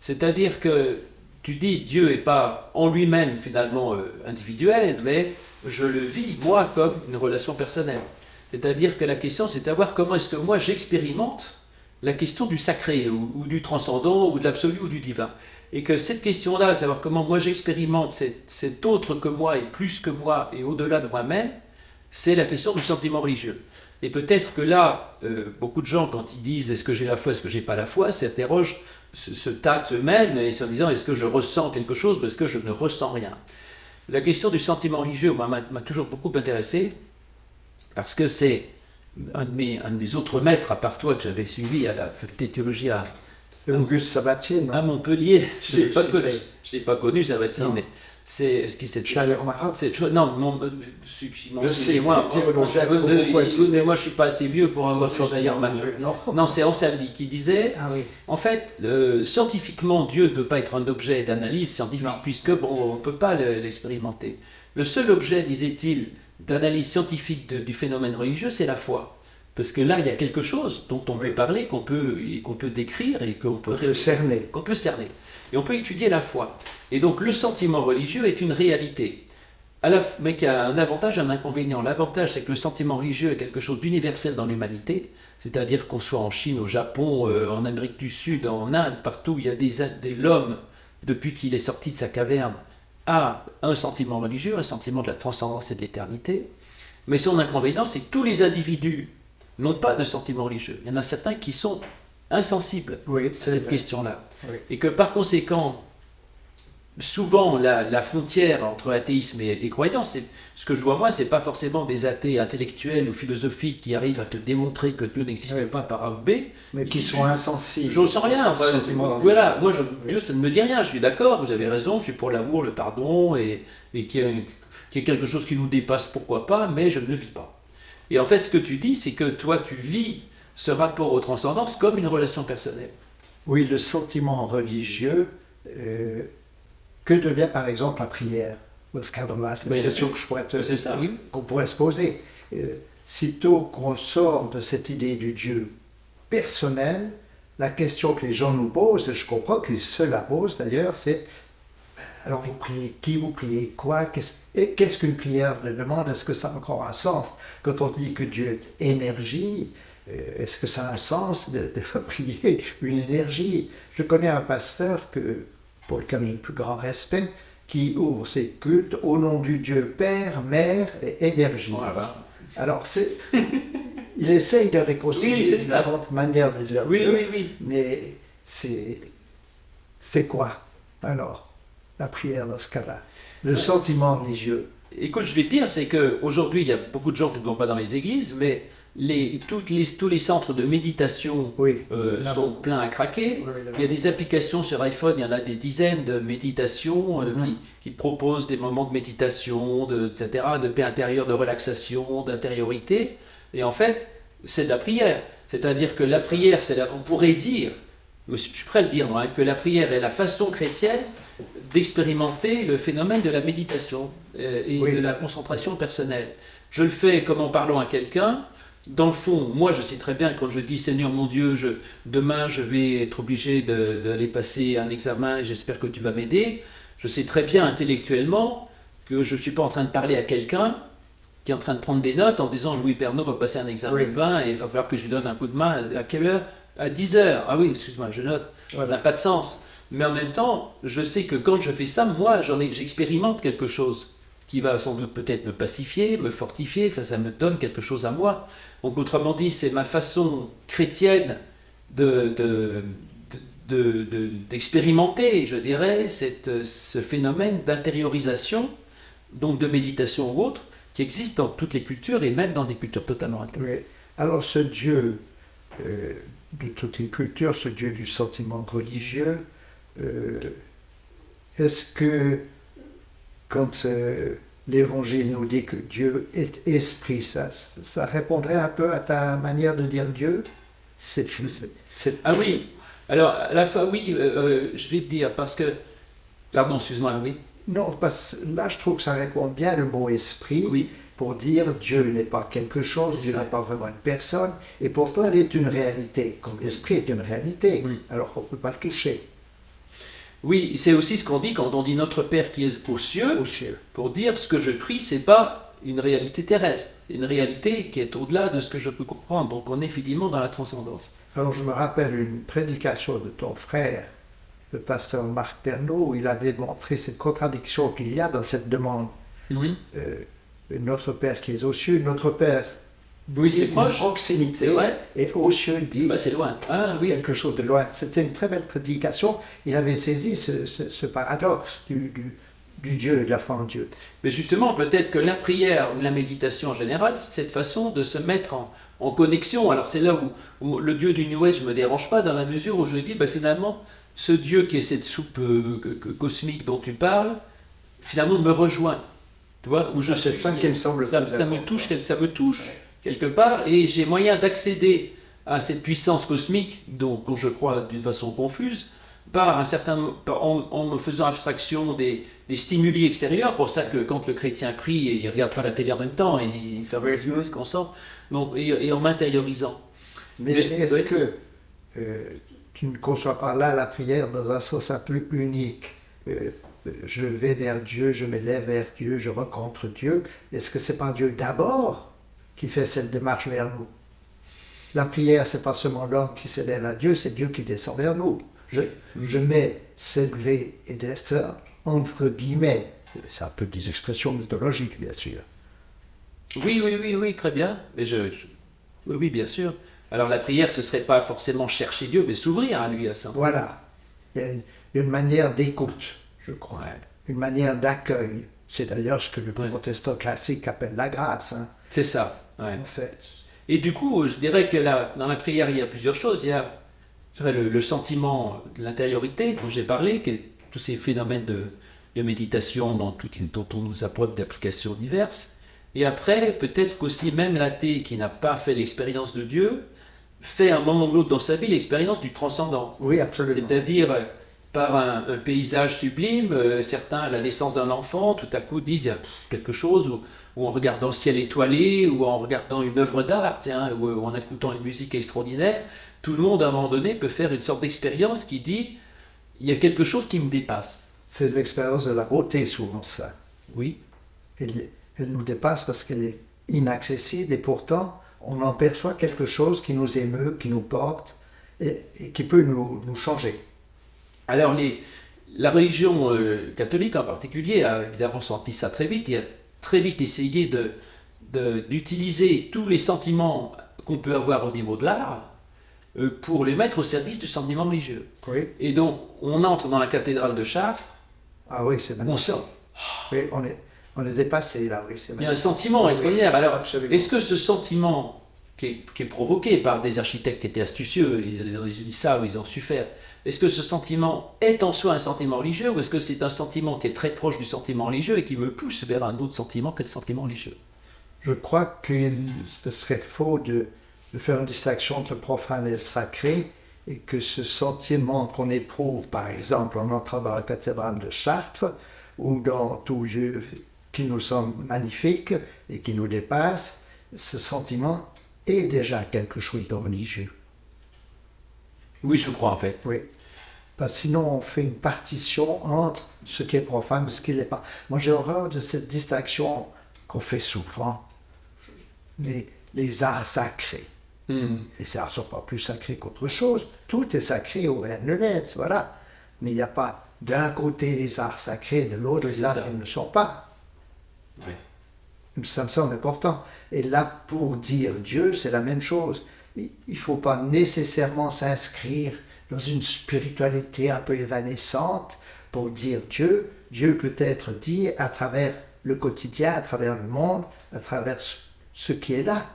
C'est-à-dire que tu dis Dieu n'est pas en lui-même finalement euh, individuel, mais je le vis, moi, comme une relation personnelle. C'est-à-dire que la question, c'est de savoir comment est-ce que moi j'expérimente la question du sacré, ou, du transcendant, ou de l'absolu, ou du divin. Et que cette question-là, savoir comment moi j'expérimente cet, autre que moi, et plus que moi, et au-delà de moi-même, c'est la question du sentiment religieux. Et peut-être que là, euh, beaucoup de gens, quand ils disent est-ce que j'ai la foi, est-ce que j'ai pas la foi, s'interrogent, se, se tâtent eux-mêmes, et se disant est-ce que je ressens quelque chose, ou est-ce que je ne ressens rien. La question du sentiment religieux m'a toujours beaucoup intéressé, parce que c'est un, de mes, autres maîtres, à part toi, que j'avais suivi à la faculté de théologie à, Auguste Sabatine. À Montpellier. *laughs* Je ne l'ai pas, connu, Sabatine, mais c'est ce qui s'est Non, mon, je sais, moi, moi je suis pas assez vieux pour avoir ça d'ailleurs. Non, non c'est Anselmi qui disait, ah en fait, scientifiquement, Dieu ne peut pas être un objet d'analyse scientifique, puisque bon, on ne peut pas l'expérimenter. Le seul objet, disait-il, d'analyse scientifique du phénomène religieux, c'est la foi. Parce que là, il y a quelque chose dont on peut parler, qu'on peut, qu'on peut décrire et qu'on peut, cerner. Qu'on peut cerner. Et on peut étudier la foi. Et donc le sentiment religieux est une réalité. À la, mais qui a un avantage et un inconvénient. L'avantage, c'est que le sentiment religieux est quelque chose d'universel dans l'humanité, c'est-à-dire qu'on soit en Chine, au Japon, euh, en Amérique du Sud, en Inde, partout, il y a des, des l'homme, depuis qu'il est sorti de sa caverne, a un sentiment religieux, un sentiment de la transcendance et de l'éternité. Mais son inconvénient, c'est que tous les individus n'ont pas de sentiment religieux. Il y en a certains qui sont insensibles à cette question-là. Et que par conséquent, souvent la, frontière entre athéisme et, croyance, ce que je vois moi, c'est pas forcément des athées intellectuels ou philosophiques qui arrivent à te démontrer que Dieu n'existe pas par A ou B, mais qui sont insensibles. Je sens rien. voilà, moi, je, Dieu, ça ne me dit rien. Je suis d'accord, vous avez raison, je suis pour l'amour, le pardon et, et qu'il y, ait quelque chose qui nous dépasse, pourquoi pas, mais je ne le vis pas. Et en fait, ce que tu dis, c'est que toi, tu vis ce rapport aux transcendances comme une relation personnelle. Oui, le sentiment religieux, euh, que devient par exemple la prière c'est une question que je pourrais te- C'est ça, oui. qu'on pourrait se poser. Euh, sitôt qu'on sort de cette idée du Dieu personnel, la question que les gens nous posent, et je comprends qu'ils se la posent d'ailleurs, c'est alors vous priez qui, vous priez quoi, qu'est-ce et qu'est-ce qu'une prière demande? Est-ce que ça a encore un sens? Quand on dit que Dieu est énergie, euh, est-ce que ça a un sens de, de *laughs* prier une énergie? Je connais un pasteur que, pour lequel j'ai le plus grand respect, qui ouvre ses cultes au nom du Dieu Père, Mère et Énergie. Voilà. Alors, c'est, *laughs* il essaye de réconcilier Oui, différentes manières de dire Oui, oui, oui. mais c'est, c'est quoi alors la prière dans ce cas-là? Le sentiment religieux. Écoute, je vais te dire, c'est qu'aujourd'hui, il y a beaucoup de gens qui ne vont pas dans les églises, mais les, toutes les, tous les centres de méditation Oui. euh, sont pleins à craquer. Oui, Il y a des applications sur iPhone, il y en a des dizaines de méditations euh, Mhm. qui, proposent des moments de méditation, de, etc., de paix intérieure, de relaxation, d'intériorité. Et en fait, c'est de la prière. C'est-à-dire que la prière, c'est on pourrait dire, je suis prêt à le dire, moi, hein, que la prière est la façon chrétienne d'expérimenter le phénomène de la méditation euh, et Oui. de la concentration personnelle. Je le fais comme en parlant à quelqu'un. Dans le fond, moi je sais très bien quand je dis Seigneur mon Dieu, je, demain je vais être obligé d'aller passer un examen et j'espère que tu vas m'aider. Je sais très bien intellectuellement que je ne suis pas en train de parler à quelqu'un qui est en train de prendre des notes en disant Louis Pernaud va passer un examen Oui. de vin et il va falloir que je lui donne un coup de main à quelle heure? À 10 heures. Ah oui, excuse-moi, je note. Ça n'a pas de sens. Mais en même temps, je sais que quand je fais ça, moi, j'expérimente quelque chose qui va sans doute peut-être me pacifier, me fortifier, enfin, ça me donne quelque chose à moi. Donc, autrement dit, c'est ma façon chrétienne de, de- de- de- d'expérimenter, je dirais, ce phénomène d'intériorisation, donc de méditation ou autre, qui existe dans toutes les cultures et même dans des cultures totalement. Oui. Alors ce Dieu euh, de toutes les cultures, ce Dieu du sentiment religieux, euh, est-ce que quand euh, l'Évangile nous dit que Dieu est esprit, ça, ça répondrait un peu à ta manière de dire Dieu? Ah oui, alors à la fois oui, euh, euh, je vais te dire, parce que... Pardon, excuse-moi, oui. Non, parce que là je trouve que ça répond bien le mot esprit. Oui. pour dire Dieu n'est pas quelque chose, Dieu n'est pas vraiment une personne, et pourtant elle est une réalité, comme l'esprit est une réalité, Oui. alors on ne peut pas le toucher Oui, c'est aussi ce qu'on dit quand on dit Notre Père qui est aux cieux, aux cieux. pour dire ce que je prie, c'est pas une réalité terrestre, une réalité qui est au-delà de ce que je peux comprendre. Donc on est effectivement dans la transcendance. Alors je me rappelle une prédication de ton frère, le pasteur Marc Pernaud, où il avait montré cette contradiction qu'il y a dans cette demande. Oui, Euh, notre Père qui est aux cieux, notre Père oui c'est proche. proximité, C'est vrai. et cieux dit Bah, c'est loin. Ah oui, quelque chose de loin. C'était une très belle prédication. Il avait saisi ce, ce- ce paradoxe du, du- du Dieu et de la foi en Dieu. mais justement, peut-être que la prière ou la méditation en général, c'est cette façon de se mettre en, en connexion. Alors c'est là où, où le Dieu du New Age ne me dérange pas, dans la mesure où je dis, bah, finalement, ce Dieu qui est cette soupe euh, co- co- cosmique dont tu parles, finalement me rejoint. Tu vois, où je C'est suis- ça qui me semble ça, ça me touche, ça me touche quelque part, et j'ai moyen d'accéder à cette puissance cosmique dont, dont je crois d'une façon confuse, par un certain, par- en, en me faisant abstraction des, des stimuli extérieurs. Pour ça que quand le chrétien prie, il regarde pas la télé en même temps, et il fait Where's yours qu'on sent, donc, et, et en m'intériorisant. Mais Mais- est-ce oui. que euh, tu ne conçois pas là la prière dans un sens un peu unique? Euh, Je vais vers Dieu, je m'élève vers Dieu, je rencontre Dieu. Est-ce que c'est pas Dieu d'abord qui fait cette démarche vers nous La prière, c'est pas seulement l'homme qui s'élève à Dieu, c'est Dieu qui descend vers nous. Je, je mets s'élever et descendre entre guillemets. C'est un peu des expressions mythologiques, bien sûr. Oui, oui, oui, oui, très bien. Mais je, je- oui, oui, bien sûr. Alors la prière, ce serait pas forcément chercher Dieu, mais s'ouvrir à lui à ça. Voilà. Il y a une, une manière d'écoute, je crois. Une manière d'accueil. C'est d'ailleurs ce que le Ouais. protestant classique appelle la grâce, hein, C'est ça. Ouais. en fait. Et du coup, je dirais que là, dans la prière, il y a plusieurs choses. Il y a je dirais, le, le sentiment de l'intériorité dont j'ai parlé, qui est tous ces phénomènes de, de méditation dont, tout- dont on nous apporte d'applications diverses. Et après, peut-être qu'aussi même l'athée qui n'a pas fait l'expérience de Dieu, fait un moment ou l'autre dans sa vie l'expérience du transcendant. Oui, absolument. C'est-à-dire, par un, un paysage sublime, euh, certains, à la naissance d'un enfant, tout à coup disent quelque chose, ou, ou en regardant le ciel étoilé, ou en regardant une œuvre d'art, ou, ou en écoutant une musique extraordinaire, tout le monde à un moment donné peut faire une sorte d'expérience qui dit il y a quelque chose qui me dépasse. C'est l'expérience de la beauté, souvent ça. Oui. Elle, elle nous dépasse parce qu'elle est inaccessible et pourtant on en perçoit quelque chose qui nous émeut, qui nous porte et, et qui peut nous, nous changer. Alors, les, la religion euh, catholique en particulier a évidemment senti ça très vite. Il a très vite essayé de- de- d'utiliser tous les sentiments qu'on peut avoir au niveau de l'art euh, pour les mettre au service du sentiment religieux. Oui. Et donc, on entre dans la cathédrale de Chartres, Ah oui, c'est on sort. Oui, on est, on est dépassé là, oui, c'est Il y a un sentiment Oui, extraordinaire. Alors, est-ce que ce sentiment qui est, qui est provoqué par des architectes qui étaient astucieux, ils, ils ont dit ça, ils ont su faire, est-ce que ce sentiment est en soi un sentiment religieux ou est-ce que c'est un sentiment qui est très proche du sentiment religieux et qui me pousse vers un autre sentiment que le sentiment religieux? Je crois qu'il ce serait faux de, de faire une distinction entre le profane et le sacré et que ce sentiment qu'on éprouve, par exemple, en entrant dans la cathédrale de Chartres ou dans tout lieu qui nous semble magnifique et qui nous dépasse, ce sentiment est déjà quelque chose de religieux. Oui, je crois en fait. Oui. Parce que sinon, on fait une partition entre ce qui est profane et ce qui ne l'est pas. Moi, j'ai horreur de cette distinction qu'on fait souvent. Les, les arts sacrés. Hmm. Les arts ne sont pas plus sacrés qu'autre chose. Tout est sacré au rien de voilà. Mais il n'y a pas d'un côté les arts sacrés, de l'autre les arts qui ne le sont pas. Oui. Ça me semble important. Et là, pour dire Dieu, c'est la même chose. Il ne faut pas nécessairement s'inscrire dans une spiritualité un peu évanescente pour dire Dieu. Dieu peut être dit à travers le quotidien, à travers le monde, à travers ce- qui est là.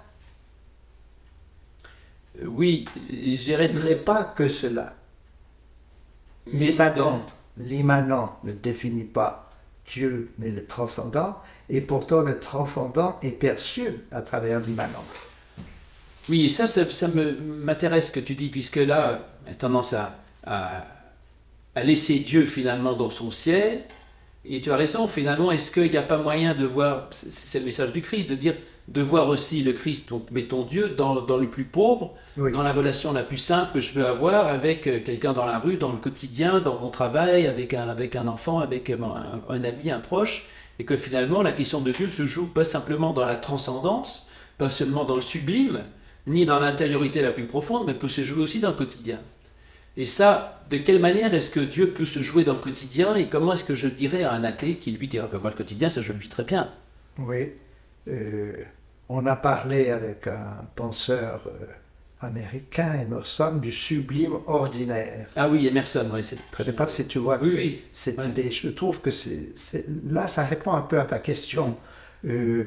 Euh, Oui, j'irais Il n'est pas que cela. Mais l'immanent ne définit pas Dieu, mais le transcendant, et pourtant le transcendant est perçu à travers l'immanent. Oui, ça, ça, ça m'intéresse ce que tu dis, puisque là, on a tendance à, à, à laisser Dieu finalement dans son ciel. Et tu as raison, finalement, est-ce qu'il n'y a pas moyen de voir, c'est le message du Christ, de dire, de voir aussi le Christ, donc, ton Dieu, dans, dans le plus pauvre, Oui. dans la relation la plus simple que je peux avoir avec euh, quelqu'un dans la rue, dans le quotidien, dans mon travail, avec un, avec un enfant, avec euh, un, un ami, un proche, et que finalement la question de Dieu se joue pas simplement dans la transcendance, pas seulement dans le sublime, ni dans l'intériorité la plus profonde, mais peut se jouer aussi dans le quotidien. Et ça, de quelle manière est-ce que Dieu peut se jouer dans le quotidien, et comment est-ce que je dirais à un athée qui lui dirait, Ben, moi le quotidien, ça je le vis très bien. Oui. Euh, on a parlé avec un penseur euh, américain, Emerson, du sublime ordinaire. Ah oui, Emerson, oui, c'est Je ne sais pas si tu vois Oui, cette Ouais. idée. Je trouve que c'est, là, ça répond un peu à ta question. Euh,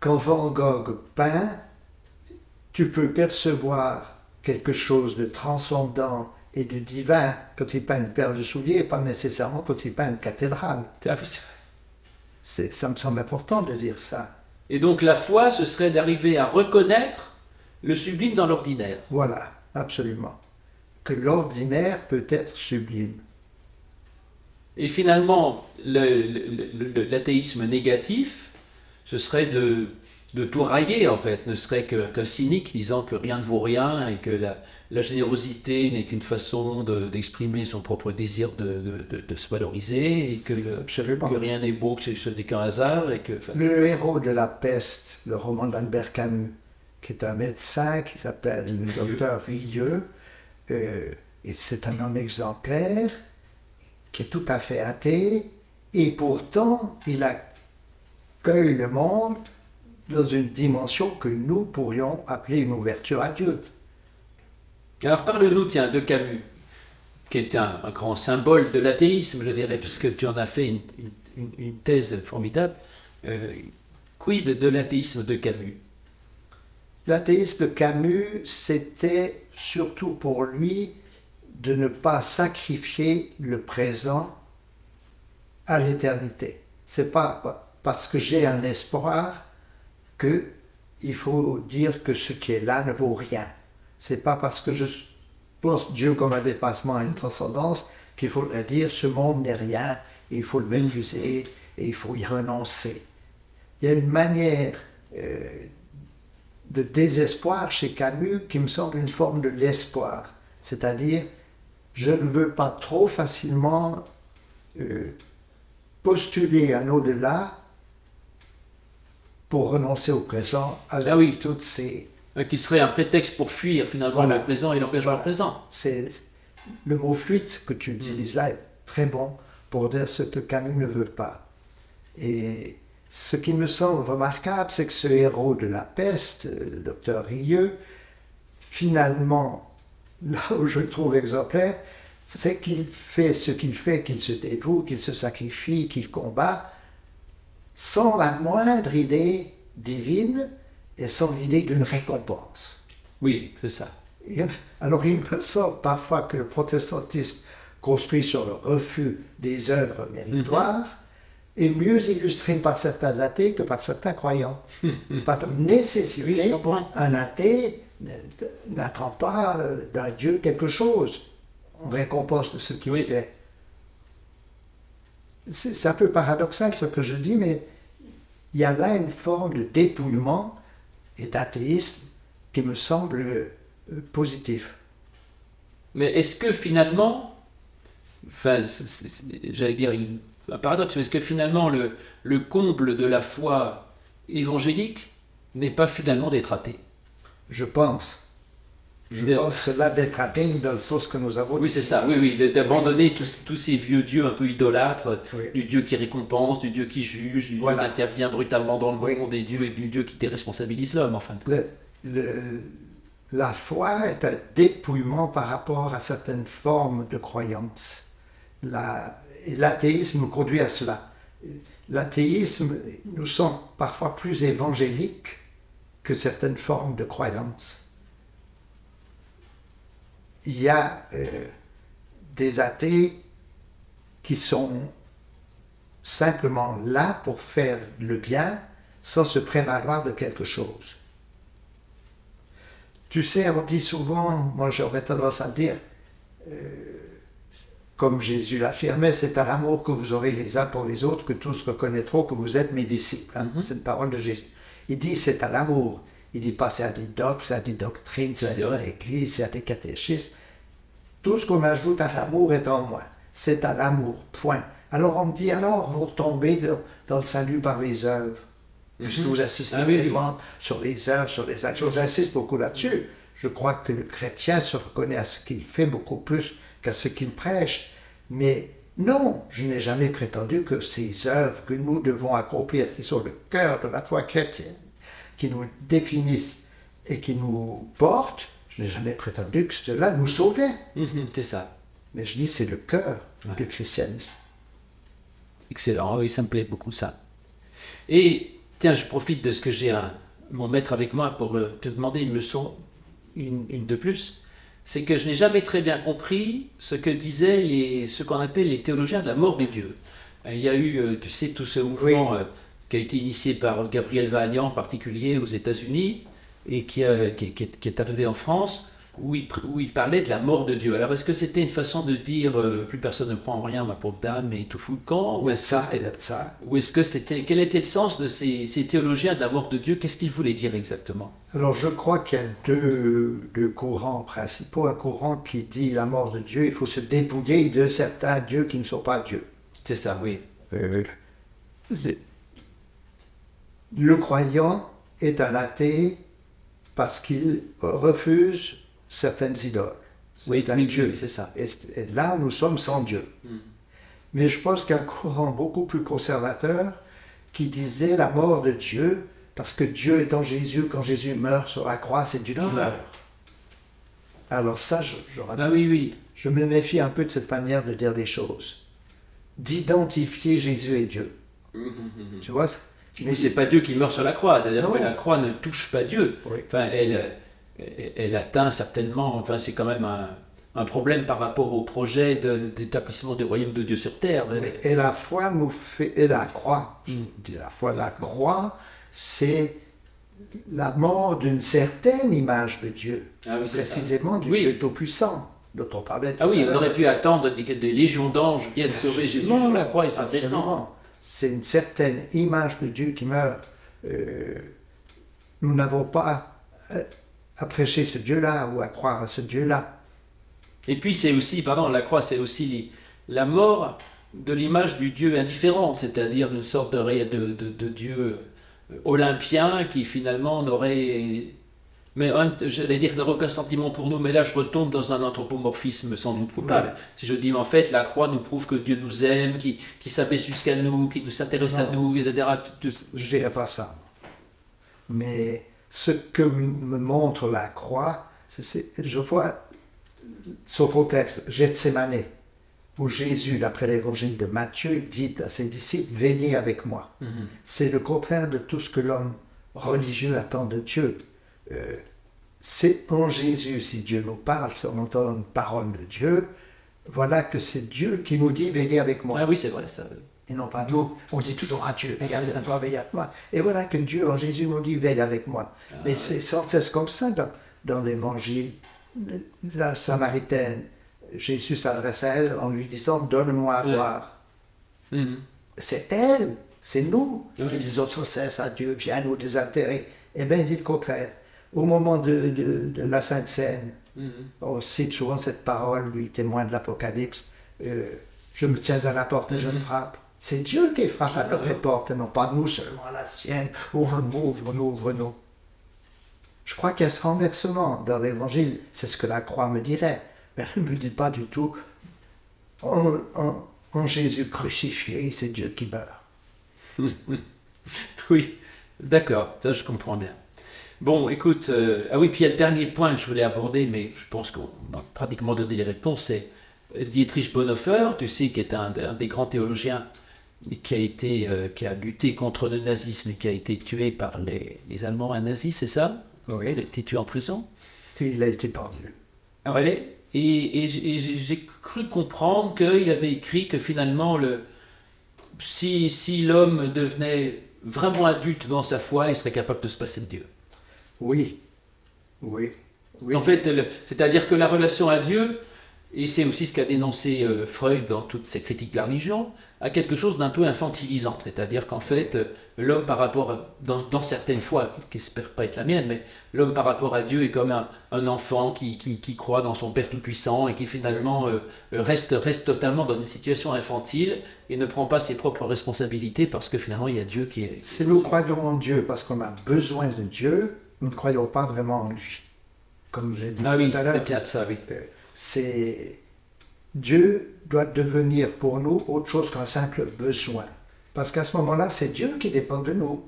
quand Van Gogh peint, tu peux percevoir quelque chose de transcendant et de divin quand il peint une paire de souliers, et pas nécessairement quand il peint une cathédrale. Ah c'est ça me semble important de dire ça. Et donc la foi, ce serait d'arriver à reconnaître le sublime dans l'ordinaire. Voilà, absolument. Que l'ordinaire peut être sublime. Et finalement, le- le- le- l'athéisme négatif, ce serait de, de tout railler, en fait, ne serait qu'un cynique disant que rien ne vaut rien et que la, la générosité n'est qu'une façon de- d'exprimer son propre désir de, de- de- se valoriser et que, que rien n'est beau, que ce n'est qu'un hasard. Et que, enfin, Le héros de la peste, le roman d'Albert Camus, qui est un médecin qui s'appelle le docteur Rieux, euh, et c'est un homme exemplaire, qui est tout à fait athée, et pourtant il accueille le monde dans une dimension que nous pourrions appeler une ouverture à Dieu. Alors parle-nous, tiens, de Camus, qui est un, un grand symbole de l'athéisme, je dirais, puisque tu en as fait une, une- une- une thèse formidable. Euh, quid de l'athéisme de Camus? L'athéisme de Camus, c'était surtout pour lui de ne pas sacrifier le présent à l'éternité. C'est pas parce que j'ai un espoir que il faut dire que ce qui est là ne vaut rien. C'est pas parce que je pense Dieu comme un dépassement, une transcendance, qu'il faudrait dire ce monde n'est rien, il faut le mépriser et il faut y renoncer. Il y a une manière euh, de désespoir chez Camus qui me semble une forme de l'espoir. C'est-à-dire, je ne veux pas trop facilement euh, postuler un au-delà pour renoncer au présent avec Ah oui. toutes ces Euh, Qui serait un prétexte pour fuir finalement Voilà. le présent et l'engagement Voilà. présent. c'est le mot fuite que tu utilises là est très bon pour dire ce que Camus ne veut pas. Et ce qui me semble remarquable, c'est que ce héros de la peste, euh, le docteur Rieux, finalement, *laughs* là où je le trouve exemplaire, c'est qu'il fait ce qu'il fait, qu'il se dévoue, qu'il se sacrifie, qu'il combat, sans la moindre idée divine et sans l'idée d'une récompense. Oui, c'est ça. Et Alors il me semble parfois que le protestantisme construit sur le refus des œuvres méritoires est mieux illustré par certains athées que par certains croyants. *laughs* par nécessité, Oui, un athée n'attend pas euh, d'un Dieu quelque chose. On récompense de ce qu'il Oui. fait. C'est un peu paradoxal ce que je dis, mais il y a là une forme de dépouillement et d'athéisme qui me semble euh, positif. Mais est-ce que finalement, enfin, j'allais dire une- un paradoxe, mais est-ce que finalement le, le comble de la foi évangélique n'est pas finalement d'être athée? Je pense. Je De- pense cela d'être atteint dans le sens que nous avons Oui, c'est ça, oui, oui, d'abandonner tous, tous ces vieux dieux un peu idolâtres, Oui. du dieu qui récompense, du dieu qui juge, du Voilà. dieu qui intervient brutalement dans le Oui. monde, et dieu, et du dieu qui déresponsabilise l'homme, enfin. Le- le- la foi est un dépouillement par rapport à certaines formes de croyances. La- l'athéisme nous conduit à cela. L'athéisme nous semble parfois plus évangélique que certaines formes de croyances. Il y a euh, des athées qui sont simplement là pour faire le bien sans se prévaloir de quelque chose. Tu sais, on dit souvent, moi j'aurais tendance à dire, euh, comme Jésus l'affirmait, c'est à l'amour que vous aurez les uns pour les autres que tous reconnaîtront que vous êtes mes disciples. hein. C'est une parole de Jésus. Il dit c'est à l'amour. Il dit pas c'est à des dogmes, c'est des doctrines, c'est à C'est des vrai. églises, c'est à des catéchismes. Tout ce qu'on ajoute à l'amour est en moi. C'est à l'amour, point. Alors on me dit, alors vous retombez dans, dans le salut par les œuvres. Puisque vous insistez Ah oui, sur les œuvres, sur les actions. J'insiste beaucoup là-dessus. Je crois que le chrétien se reconnaît à ce qu'il fait beaucoup plus qu'à ce qu'il prêche. Mais non, je n'ai jamais prétendu que ces œuvres que nous devons accomplir, qui sont le cœur de la foi chrétienne, qui nous définissent et qui nous portent, je n'ai jamais prétendu que cela nous sauvait. Mhm, c'est ça. Mais je dis c'est le cœur Ouais. du christianisme. Excellent, oui, ça me plaît beaucoup ça. Et tiens, je profite de ce que j'ai un- mon maître avec moi pour euh, te demander une leçon, une, une de plus. C'est que je n'ai jamais très bien compris ce que disaient les, ce qu'on appelle les théologiens de la mort de Dieu. Euh, Il y a eu, euh, tu sais, tout ce mouvement euh, qui a été initié par Gabriel Vagnan en particulier aux États-Unis et qui, a- qui, qui est, qui est arrivé en France où il, pr- où il parlait de la mort de Dieu. Alors est-ce que c'était une façon de dire euh, plus personne ne croit en rien, ma pauvre dame, et tout fout le camp ou est-ce que c'est- c'est ça. ou est-ce que c'était quel était le sens de ces, ces théologiens de la mort de Dieu? Qu'est-ce qu'ils voulaient dire exactement? Alors je crois qu'il y a deux, deux courants principaux. Un courant qui dit la mort de Dieu, il faut se dépouiller de certains dieux qui ne sont pas Dieu. C'est ça, oui. Le croyant est un athée parce qu'il refuse certaines idoles. Oui, C'est un dieu. c'est ça. Et, et là, nous sommes sans Dieu. Mais je pense qu'il y a un courant beaucoup plus conservateur qui disait la mort de Dieu, parce que Dieu est en Jésus, quand Jésus meurt sur la croix, c'est Dieu qui Ah. meurt. Alors ça, je, je, Ah oui, oui. je me méfie un peu de cette manière de dire les choses. D'identifier Jésus et Dieu. Tu vois Oui, c'est pas Dieu qui meurt sur la croix. Que la croix ne touche pas Dieu. Oui. Enfin, elle, elle, elle atteint certainement. Enfin, c'est quand même un, un problème par rapport au projet d'établissement du royaume de Dieu sur terre. mais- Et la foi nous fait, et la croix, je Mm. dis la foi, la croix, c'est la mort d'une certaine image de Dieu, Ah oui, c'est ça. précisément du Oui. Dieu Tout-Puissant, dont on parlait. tout Ah oui, on l'heure. aurait pu attendre des, des légions d'anges viennent sauver Jésus Non, sur la croix et faire descendre. C'est une certaine image de Dieu qui meurt. Euh, nous n'avons pas à prêcher ce Dieu-là ou à croire à ce Dieu-là. Et puis c'est aussi, pardon, la croix, c'est aussi la mort de l'image du Dieu indifférent, c'est-à-dire une sorte de, de, de- de Dieu euh, olympien qui finalement n'aurait, mais j'allais dire n'aurait aucun sentiment pour nous, mais là je retombe dans un anthropomorphisme sans doute coupable. Ouais. Si je dis en fait la croix nous prouve que Dieu nous aime, qui, qui s'abaisse jusqu'à nous, qui nous s'intéresse à nous, etc. Je dirais pas ça. Mais ce que me montre la croix, c'est- je vois son contexte, Gethsemane, où Jésus, d'après l'évangile de Matthieu, dit à ses disciples, veillez avec moi. Mhm. C'est le contraire de tout ce que l'homme religieux attend de Dieu. Euh, c'est en Jésus, si Dieu nous parle, si on entend une parole de Dieu, voilà que c'est Dieu qui nous dit veillez avec moi. Ah oui, c'est vrai ça. Et non pas nous, on dit toujours à Dieu, veille avec toi, veille avec moi. Et voilà que Dieu en Jésus nous dit veille avec moi. Mais c'est sans cesse comme ça dans, dans l'évangile. La Samaritaine, Jésus s'adresse à elle en lui disant donne-moi à boire. Mhm. C'est elle, c'est nous Oui. qui disons sans cesse à Dieu, viens nous désintérêt. Eh bien, il dit le contraire. Au moment de, de- de la Sainte Seine, Mhm. on cite souvent cette parole, lui, témoin de l'Apocalypse, euh, je me tiens à la porte et je Mhm. frappe. C'est Dieu qui frappe à notre porte, et non pas nous seulement à la sienne. Ouvre-nous, ouvre-nous, ouvre-nous. Je crois qu'il y a ce renversement dans l'Évangile. C'est ce que la croix me dirait. Mais elle ne me dit pas du tout. En, en- en Jésus crucifié, c'est Dieu qui meurt. *laughs* Oui, d'accord, ça je comprends bien. Bon, écoute, euh, ah oui, puis il y a le dernier point que je voulais aborder, mais je pense qu'on a pratiquement donné les réponses, c'est Dietrich Bonhoeffer, tu sais, qui est un, un des grands théologiens qui a été, euh, qui a lutté contre le nazisme et qui a été tué par les, les Allemands, un nazi, c'est ça? Il a Oui. été tué en prison? Il a été pendu. ah ouais. Et, et j'ai cru comprendre qu'il avait écrit que finalement, le, si, si l'homme devenait vraiment adulte dans sa foi, il serait capable de se passer de Dieu. Oui. Oui. Oui. En fait, c'est-à-dire que la relation à Dieu, et c'est aussi ce qu'a dénoncé euh, Freud dans toutes ses critiques de la religion, a quelque chose d'un peu infantilisant. C'est-à-dire qu'en fait, euh, l'homme par rapport, à- dans, dans certaines fois, qui n'espère pas être la mienne, mais l'homme par rapport à Dieu est comme un, un enfant qui, qui- qui croit dans son Père Tout-Puissant et qui finalement euh, reste, reste totalement dans une situation infantile et ne prend pas ses propres responsabilités parce que finalement il y a Dieu qui est... Si nous croyons en Dieu parce qu'on a besoin de Dieu, nous ne croyons pas vraiment en lui. Comme j'ai dit Ah oui, tout à l'heure, ça, oui. euh, c'est Dieu doit devenir pour nous autre chose qu'un simple besoin. Parce qu'à ce moment-là, c'est Dieu qui dépend de nous.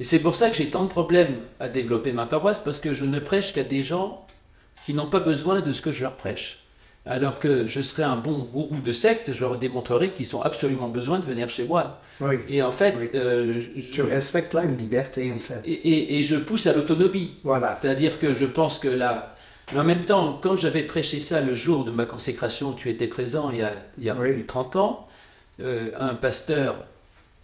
Et c'est pour ça que j'ai tant de problèmes à développer ma paroisse, parce que je ne prêche qu'à des gens qui n'ont pas besoin de ce que je leur prêche. Alors que je serais un bon gourou de secte, je leur démontrerai qu'ils ont absolument besoin de venir chez moi. Oui. Et en fait, Oui. euh, je- Tu respectes là une liberté, en fait. et, et- et je pousse à l'autonomie. Voilà. C'est-à-dire que je pense que là. Mais en même temps, quand j'avais prêché ça le jour de ma consécration, tu étais présent il y a, il y a Oui. plus de 30 ans, euh, un pasteur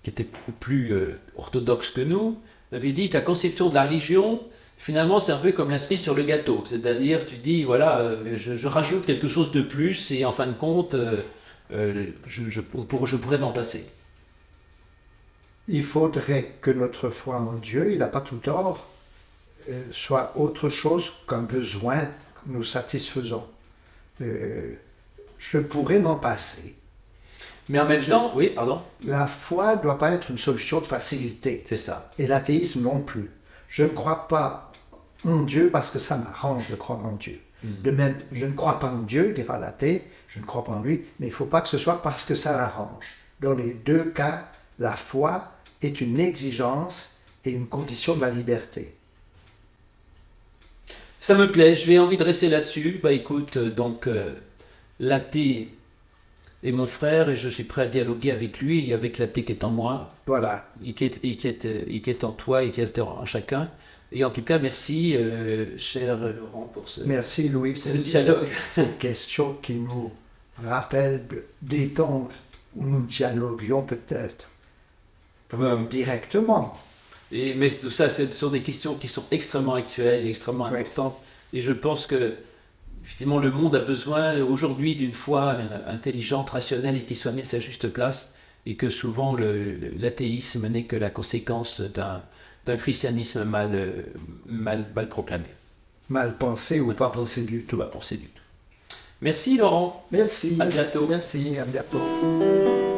qui était plus euh, orthodoxe que nous m'avait dit ta conception de la religion, finalement, c'est un peu comme la cerise sur le gâteau. C'est-à-dire, tu dis, voilà, euh, je, je rajoute quelque chose de plus et en fin de compte, euh, euh, je, je, on pour- je pourrais m'en passer. Il faudrait que notre foi en Dieu, il n'a pas tout tort, soit autre chose qu'un besoin que nous satisfaisons. Je pourrais m'en passer. Mais en même Je- temps, oui, pardon, La foi ne doit pas être une solution de facilité. c'est ça. Et l'athéisme non plus. Je ne crois pas en Dieu parce que ça m'arrange de croire en Dieu. De même, je ne crois pas en Dieu, dira l'athée, je ne crois pas en lui, mais il ne faut pas que ce soit parce que ça l'arrange. Dans les deux cas, la foi est une exigence et une condition de la liberté. Ça me plaît, je vais envie de rester là-dessus. Bah écoute, euh, donc euh, l'athée est mon frère et je suis prêt à dialoguer avec lui et avec la paix qui est en moi, Voilà. et qui est, et qui est, euh, et qui est en toi et qui est en chacun. Et en tout cas, merci, euh, cher Laurent, pour ce, Merci Louis. ce dialogue. *laughs* Cette question qui nous rappelle des temps où nous dialoguions peut-être directement. Et, mais tout ça, ce sont des questions qui sont extrêmement actuelles extrêmement importantes. Et je pense que, effectivement, le monde a besoin aujourd'hui d'une foi euh, intelligente, rationnelle et qui soit mise à sa juste place. Et que souvent, l'athéisme n'est que la conséquence d'un d'un christianisme mal, euh, mal, mal proclamé. Mal pensé ou pas pensé du Tout va penser du tout. Merci Laurent. Merci. À bientôt. Merci, à bientôt.